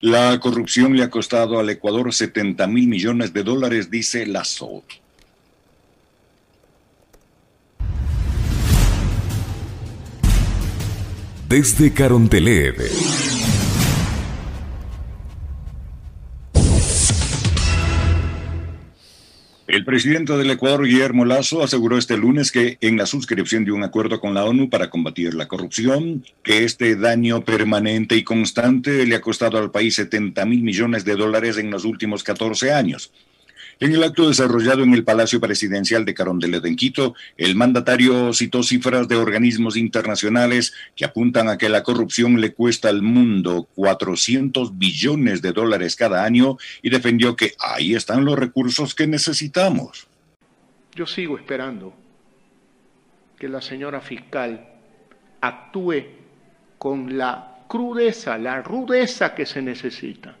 La corrupción le ha costado al Ecuador 70 mil millones de dólares, dice Lazo. Desde Carondelet. Presidente del Ecuador, Guillermo Lazo, aseguró este lunes que en la suscripción de un acuerdo con la ONU para combatir la corrupción, que este daño permanente y constante le ha costado al país 70 mil millones de dólares en los últimos 14 años. En el acto desarrollado en el Palacio Presidencial de Carondelet en Quito, el mandatario citó cifras de organismos internacionales que apuntan a que la corrupción le cuesta al mundo 400 billones de dólares cada año y defendió que ahí están los recursos que necesitamos. Yo sigo esperando que la señora fiscal actúe con la crudeza, la rudeza que se necesita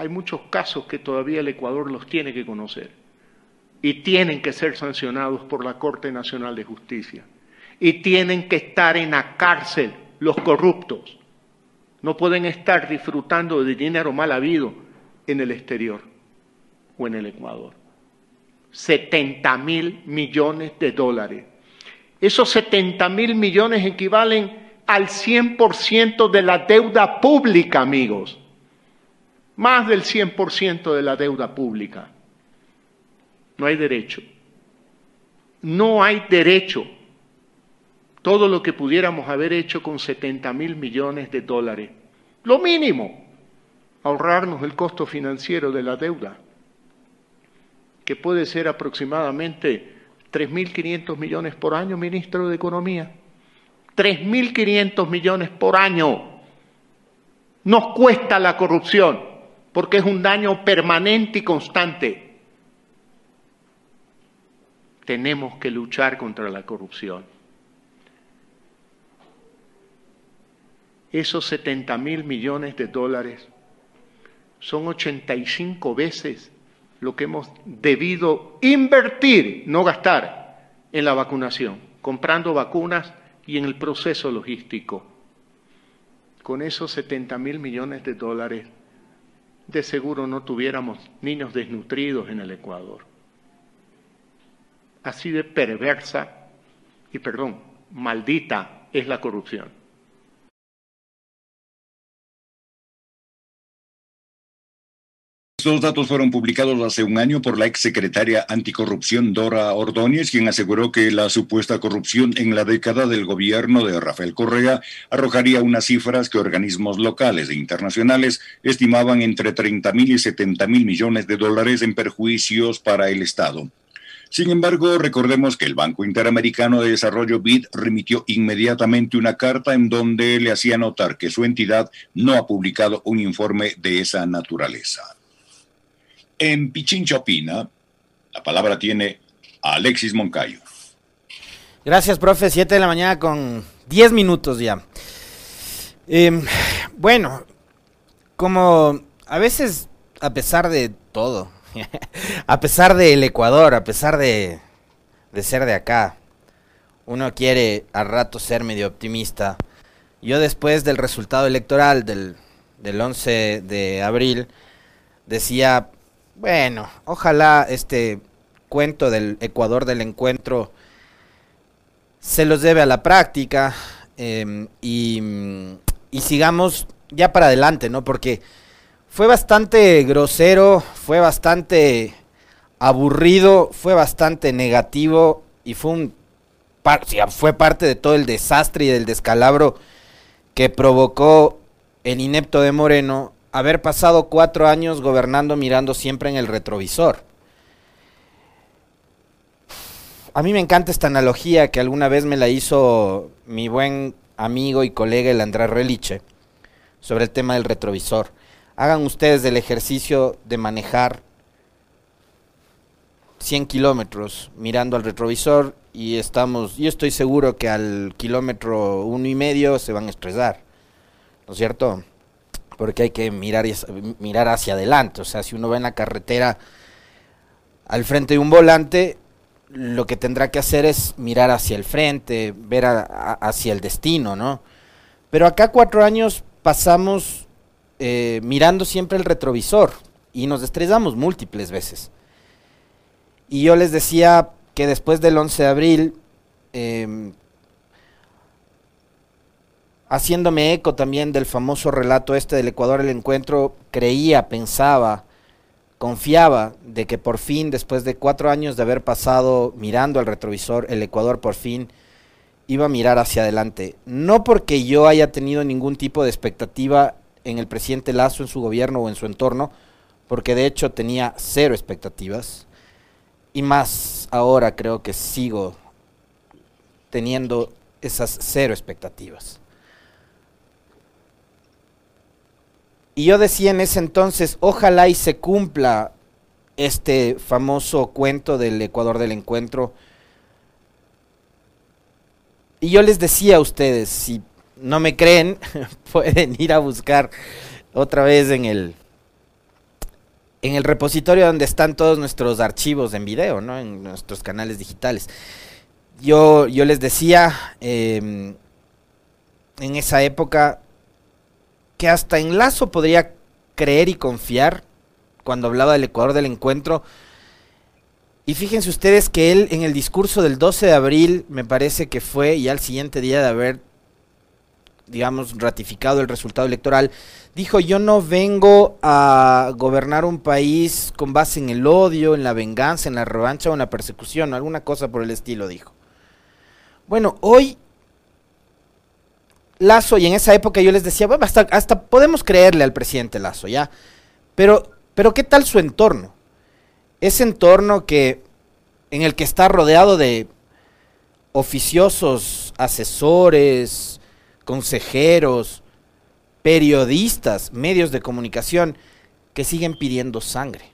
hay muchos casos que todavía el Ecuador los tiene que conocer y tienen que ser sancionados por la Corte Nacional de Justicia y tienen que estar en la cárcel los corruptos. No pueden estar disfrutando de dinero mal habido en el exterior o en el Ecuador. 70 mil millones de dólares. Esos 70 mil millones equivalen al 100% de la deuda pública, amigos más del 100% de la deuda pública. No hay derecho. No hay derecho. Todo lo que pudiéramos haber hecho con 70 mil millones de dólares. Lo mínimo, ahorrarnos el costo financiero de la deuda, que puede ser aproximadamente 3.500 millones por año, ministro de Economía. 3.500 millones por año. Nos cuesta la corrupción porque es un daño permanente y constante. Tenemos que luchar contra la corrupción. Esos 70 mil millones de dólares son 85 veces lo que hemos debido invertir, no gastar, en la vacunación, comprando vacunas y en el proceso logístico. Con esos 70 mil millones de dólares de seguro no tuviéramos niños desnutridos en el Ecuador. Así de perversa y, perdón, maldita es la corrupción. Estos datos fueron publicados hace un año por la exsecretaria anticorrupción Dora Ordóñez, quien aseguró que la supuesta corrupción en la década del gobierno de Rafael Correa arrojaría unas cifras que organismos locales e internacionales estimaban entre 30 mil y 70 mil millones de dólares en perjuicios para el Estado. Sin embargo, recordemos que el Banco Interamericano de Desarrollo BID remitió inmediatamente una carta en donde le hacía notar que su entidad no ha publicado un informe de esa naturaleza. En Pichincha Opina, la palabra tiene Alexis Moncayo. Gracias, profe. Siete de la mañana con diez minutos ya. Em, bueno, como a veces, a pesar de todo, a pesar del Ecuador, a pesar de, de ser de acá, uno quiere a rato ser medio optimista. Yo después del resultado electoral del, del 11 de abril decía, bueno, ojalá este cuento del Ecuador del encuentro se los debe a la práctica em, y, sigamos ya para adelante, ¿no? Porque fue bastante grosero, fue bastante aburrido, fue bastante negativo y fue un fue parte de todo el desastre y del descalabro que provocó el inepto de Moreno haber pasado cuatro años gobernando mirando siempre en el retrovisor. A mí me encanta esta analogía que alguna vez me la hizo mi buen amigo y colega el Andrés Reliche sobre el tema del retrovisor. Hagan ustedes el ejercicio de manejar 100 kilómetros mirando al retrovisor y estamos, yo estoy seguro que al kilómetro uno y medio se van a estresar, ¿no es cierto? Porque hay que mirar, mirar hacia adelante. O sea, si uno va en la carretera al frente de un volante, lo que tendrá que hacer es mirar hacia el frente, ver hacia el destino, ¿no? Pero acá cuatro años pasamos eh, mirando siempre el retrovisor y nos estrellamos múltiples veces. Y yo les decía que después del 11 de abril, em, haciéndome eco también del famoso relato este del Ecuador el encuentro, creía, pensaba, confiaba de que por fin, después de cuatro años de haber pasado mirando al retrovisor, el Ecuador por fin iba a mirar hacia adelante. No porque yo haya tenido ningún tipo de expectativa en el presidente Lazo, en su gobierno o en su entorno, porque de hecho tenía cero expectativas. Y más ahora creo que sigo teniendo esas cero expectativas. Y yo decía en ese entonces, ojalá y se cumpla este famoso cuento del Ecuador del Encuentro. Y yo les decía a ustedes, si no me creen, pueden ir a buscar otra vez en el en el repositorio donde están todos nuestros archivos en video, ¿no? En nuestros canales digitales. Yo, yo les decía em, en esa época que hasta en Lazo podría creer y confiar cuando hablaba del Ecuador del encuentro. Y fíjense ustedes que él en el discurso del 12 de abril, me parece que fue ya el siguiente día de haber, digamos, ratificado el resultado electoral, dijo, yo no vengo a gobernar un país con base en el odio, en la venganza, en la revancha o en la persecución, alguna cosa por el estilo, dijo. Bueno, hoy Lazo, y en esa época yo les decía, bueno, hasta, hasta podemos creerle al presidente Lazo, ¿ya? Pero, pero ¿qué tal su entorno? Ese entorno que, en el que está rodeado de oficiosos, asesores, consejeros, periodistas, medios de comunicación que siguen pidiendo sangre,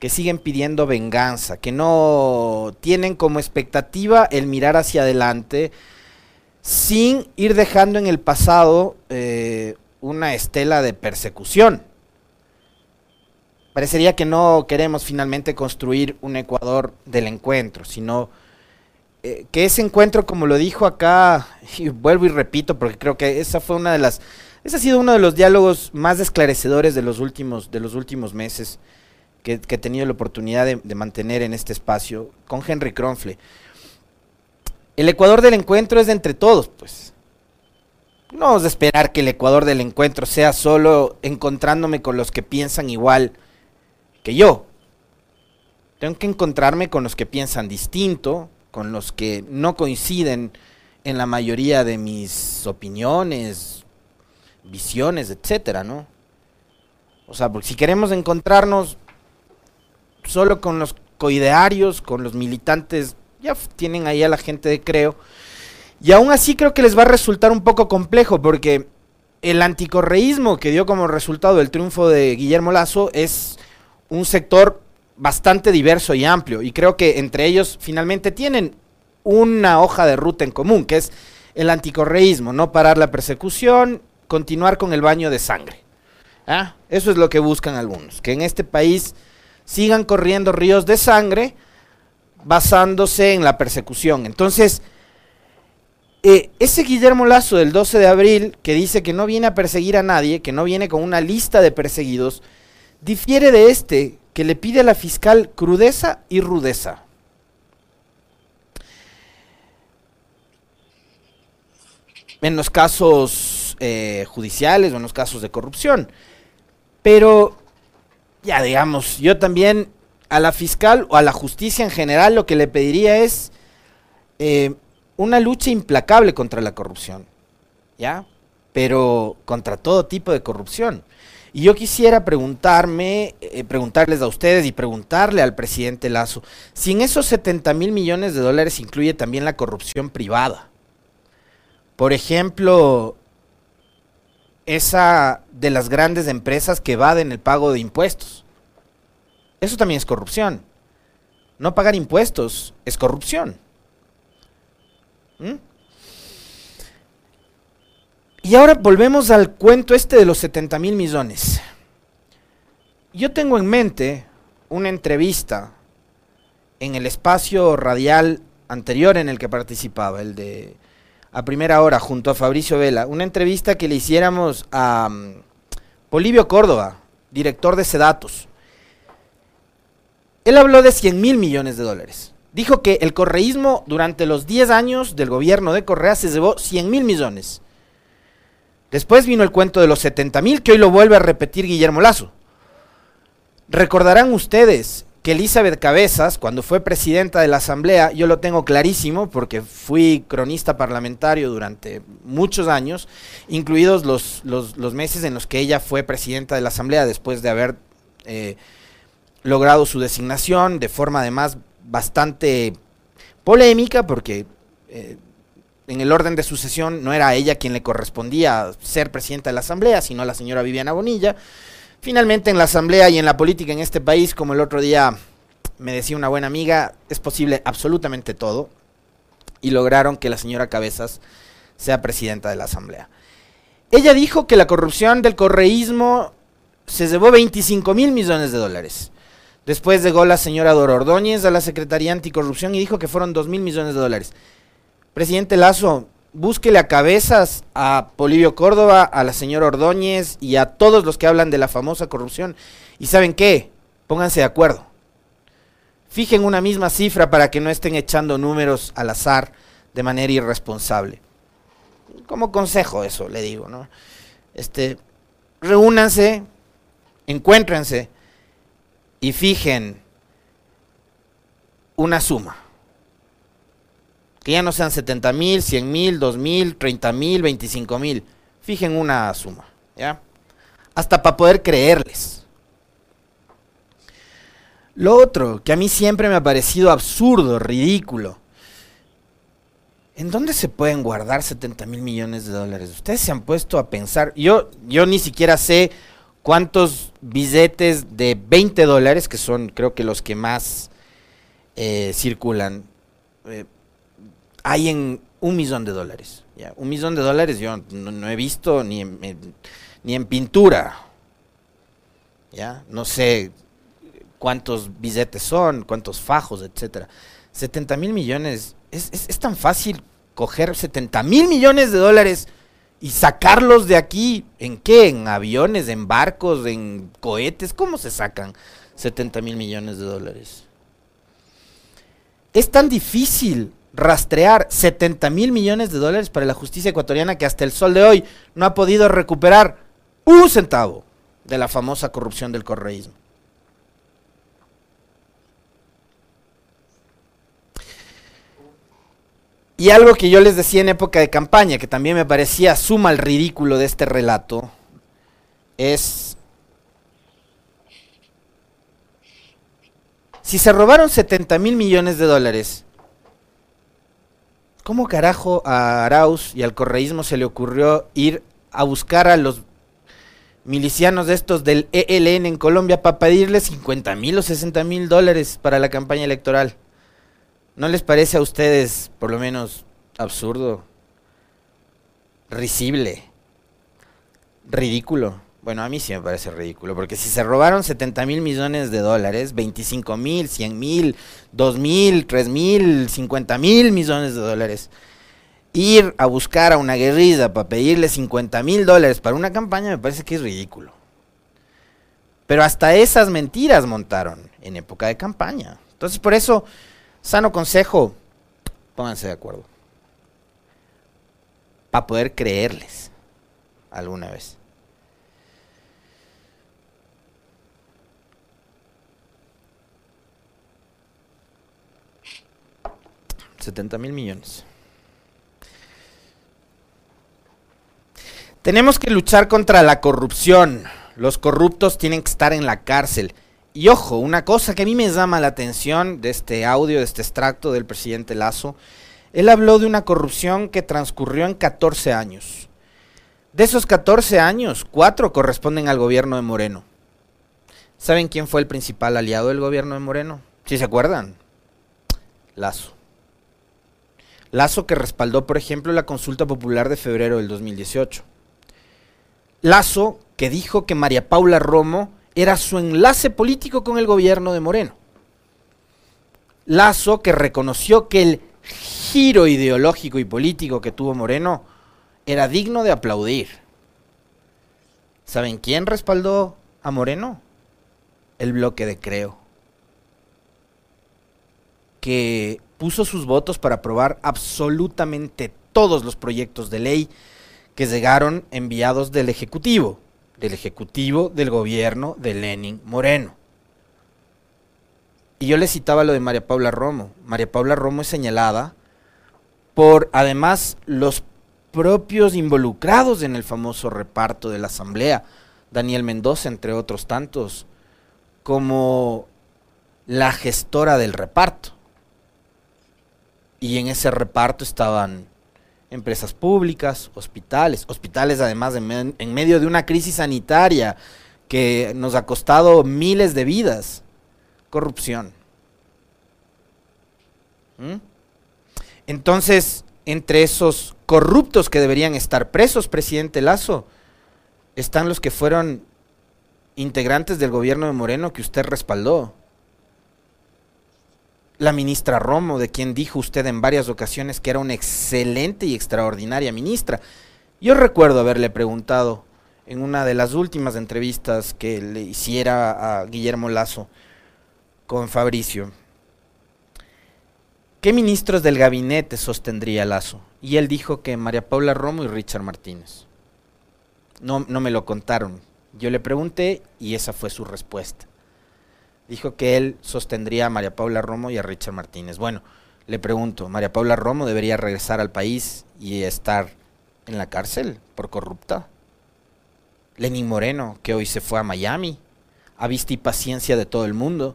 que siguen pidiendo venganza, que no tienen como expectativa el mirar hacia adelante sin ir dejando en el pasado eh, una estela de persecución. Parecería que no queremos finalmente construir un Ecuador del encuentro, sino eh, que ese encuentro, como lo dijo acá, y vuelvo y repito, porque creo que esa fue una de las ese ha sido uno de los diálogos más esclarecedores de los últimos, de los últimos meses que, he tenido la oportunidad de, mantener en este espacio con Henry Kronfle. El Ecuador del encuentro es de entre todos, pues. No vamos a esperar que el Ecuador del encuentro sea solo encontrándome con los que piensan igual que yo. Tengo que encontrarme con los que piensan distinto, con los que no coinciden en la mayoría de mis opiniones, visiones, etcétera, ¿no? O sea, porque si queremos encontrarnos solo con los coidearios, con los militantes, ya tienen ahí a la gente de Creo. Y aún así creo que les va a resultar un poco complejo porque el anticorreísmo que dio como resultado el triunfo de Guillermo Lazo es un sector bastante diverso y amplio. Y creo que entre ellos finalmente tienen una hoja de ruta en común, que es el anticorreísmo, no parar la persecución continuar con el baño de sangre. ¿Ah? Eso es lo que buscan algunos, que en este país sigan corriendo ríos de sangre basándose en la persecución. Entonces, eh, ese Guillermo Lazo del 12 de abril, que dice que no viene a perseguir a nadie, que no viene con una lista de perseguidos, difiere de este, que le pide a la fiscal crudeza y rudeza. En los casos eh, judiciales o en los casos de corrupción. Pero, ya digamos, yo también a la fiscal o a la justicia en general lo que le pediría es eh, una lucha implacable contra la corrupción, ¿ya? Pero contra todo tipo de corrupción. Y yo quisiera preguntarme, eh, preguntarles a ustedes y preguntarle al presidente Lazo, si en esos 70 mil millones de dólares incluye también la corrupción privada. Por ejemplo, esa de las grandes empresas que evaden el pago de impuestos. Eso también es corrupción. No pagar impuestos es corrupción. ¿Mm? Y ahora volvemos al cuento este de los 70 mil millones. Yo tengo en mente una entrevista en el espacio radial anterior en el que participaba, el de a primera hora junto a Fabricio Vela, una entrevista que le hiciéramos a, Polivio Córdoba, director de Sedatos. Él habló de 100 mil millones de dólares. Dijo que el correísmo durante los 10 años del gobierno de Correa se llevó 100 mil millones. Después vino el cuento de los 70 mil que hoy lo vuelve a repetir Guillermo Lazo. Recordarán ustedes que Elizabeth Cabezas, cuando fue presidenta de la Asamblea, yo lo tengo clarísimo porque fui cronista parlamentario durante muchos años, incluidos los, los, meses en los que ella fue presidenta de la Asamblea después de haber eh, logrado su designación de forma además bastante polémica porque eh, en el orden de sucesión no era ella quien le correspondía ser presidenta de la Asamblea, sino la señora Viviana Bonilla. Finalmente en la asamblea y en la política en este país, como el otro día me decía una buena amiga, es posible absolutamente todo. Y lograron que la señora Cabezas sea presidenta de la asamblea. Ella dijo que la corrupción del correísmo se llevó 25 mil millones de dólares. Después llegó la señora Dora Ordóñez a la Secretaría Anticorrupción y dijo que fueron 2 mil millones de dólares. Presidente Lazo, búsquele a cabezas a Polivio Córdoba, a la señora Ordóñez y a todos los que hablan de la famosa corrupción. ¿Y saben qué? Pónganse de acuerdo. Fijen una misma cifra para que no estén echando números al azar de manera irresponsable. Como consejo eso, le digo, ¿no? Este, reúnanse, encuéntrense y fijen una suma que ya no sean 70 mil, 100 mil, 2 mil, 30 mil, 25 mil. Fijen una suma, ¿ya? Hasta para poder creerles. Lo otro, que a mí siempre me ha parecido absurdo, ridículo. ¿En dónde se pueden guardar 70 mil millones de dólares? Ustedes se han puesto a pensar. Yo, yo ni siquiera sé cuántos billetes de 20 dólares, que son creo que los que más eh, circulan, eh, hay en un millón de dólares. ¿ya? Un millón de dólares yo no, he visto ni en, ni en pintura. ¿ya? No sé cuántos billetes son, cuántos fajos, etcétera. 70 mil millones, es, es, tan fácil coger 70 mil millones de dólares y sacarlos de aquí. ¿En qué? ¿En aviones, en barcos, en cohetes? ¿Cómo se sacan 70 mil millones de dólares? Es tan difícil rastrear 70 mil millones de dólares para la justicia ecuatoriana que hasta el sol de hoy no ha podido recuperar un centavo de la famosa corrupción del correísmo. Y algo que yo les decía en época de campaña, que también me parecía suma el ridículo de este relato, es si se robaron 70 mil millones de dólares ¿Cómo carajo a Arauz y al correísmo se le ocurrió ir a buscar a los milicianos de estos del ELN en Colombia para pedirles 50 mil o 60 mil dólares para la campaña electoral? ¿No les parece a ustedes, por lo menos, absurdo, risible, ridículo? Bueno, a mí sí me parece ridículo, porque si se robaron 70 mil millones de dólares, 25 mil, 100 mil, 2 mil, 3 mil, 50 mil millones de dólares, ir a buscar a una guerrilla para pedirle 50 mil dólares para una campaña me parece que es ridículo. Pero hasta esas mentiras montaron en época de campaña. Entonces, por eso, sano consejo, pónganse de acuerdo. Para poder creerles alguna vez. 70 mil millones. Tenemos que luchar contra la corrupción. Los corruptos tienen que estar en la cárcel. Y ojo, una cosa que a mí me llama la atención de este audio, de este extracto del presidente Lazo, él habló de una corrupción que transcurrió en 14 años. De esos 14 años, 4 corresponden al gobierno de Moreno. ¿Saben quién fue el principal aliado del gobierno de Moreno? Si se acuerdan, Lazo. Lazo que respaldó, por ejemplo, la consulta popular de febrero del 2018. Lazo que dijo que María Paula Romo era su enlace político con el gobierno de Moreno. Lazo que reconoció que el giro ideológico y político que tuvo Moreno era digno de aplaudir. ¿Saben quién respaldó a Moreno? El bloque de Creo. Que puso sus votos para aprobar absolutamente todos los proyectos de ley que llegaron enviados del Ejecutivo, del Ejecutivo del gobierno de Lenin Moreno. Y yo le citaba lo de María Paula Romo. María Paula Romo es señalada por, además, los propios involucrados en el famoso reparto de la Asamblea, Daniel Mendoza, entre otros tantos, como la gestora del reparto. Y en ese reparto estaban empresas públicas, hospitales, hospitales además en, en medio de una crisis sanitaria que nos ha costado miles de vidas corrupción. ¿Mm? Entonces, entre esos corruptos que deberían estar presos, presidente Lazo, están los que fueron integrantes del gobierno de Moreno que usted respaldó. La ministra Romo, de quien dijo usted en varias ocasiones que era una excelente y extraordinaria ministra. Yo recuerdo haberle preguntado en una de las últimas entrevistas que le hiciera a Guillermo Lazo, con Fabricio. ¿Qué ministros del gabinete sostendría Lazo? Y él dijo que María Paula Romo y Richard Martínez. No, no me lo contaron. Yo le pregunté y esa fue su respuesta. Dijo que él sostendría a María Paula Romo y a Richard Martínez. Bueno, le pregunto, ¿María Paula Romo debería regresar al país y estar en la cárcel por corrupta? Lenín Moreno, que hoy se fue a Miami, a vista y paciencia de todo el mundo,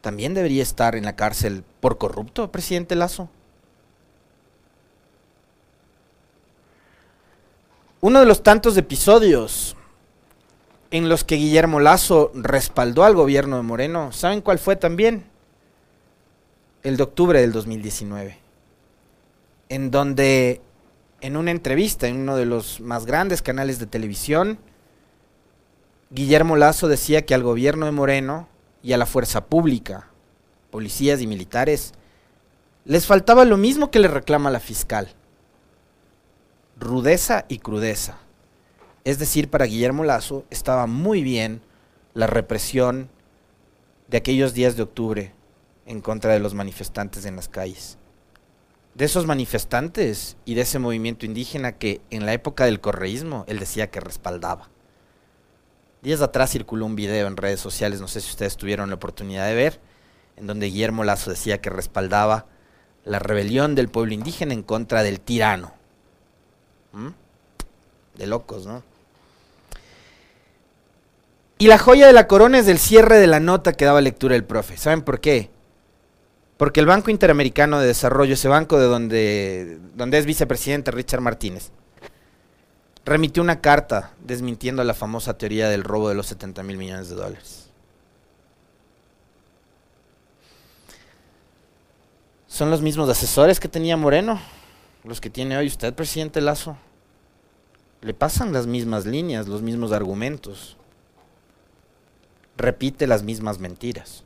también debería estar en la cárcel por corrupto, presidente Lazo. Uno de los tantos episodios en los que Guillermo Lazo respaldó al gobierno de Moreno, ¿saben cuál fue también? El de octubre del 2019, en donde en una entrevista en uno de los más grandes canales de televisión, Guillermo Lazo decía que al gobierno de Moreno y a la fuerza pública, policías y militares, les faltaba lo mismo que le reclama la fiscal, rudeza y crudeza. Es decir, para Guillermo Lazo estaba muy bien la represión de aquellos días de octubre en contra de los manifestantes en las calles. De esos manifestantes y de ese movimiento indígena que en la época del correísmo él decía que respaldaba. Días atrás circuló un video en redes sociales, no sé si ustedes tuvieron la oportunidad de ver, en donde Guillermo Lazo decía que respaldaba la rebelión del pueblo indígena en contra del tirano. ¿Mm? De locos, ¿no? Y la joya de la corona es el cierre de la nota que daba lectura el profe. ¿Saben por qué? Porque el Banco Interamericano de Desarrollo, ese banco de donde, donde es vicepresidente Richard Martínez, remitió una carta desmintiendo la famosa teoría del robo de los 70 mil millones de dólares. Son los mismos asesores que tenía Moreno, los que tiene hoy usted, presidente Lazo. Le pasan las mismas líneas, los mismos argumentos. Repite las mismas mentiras.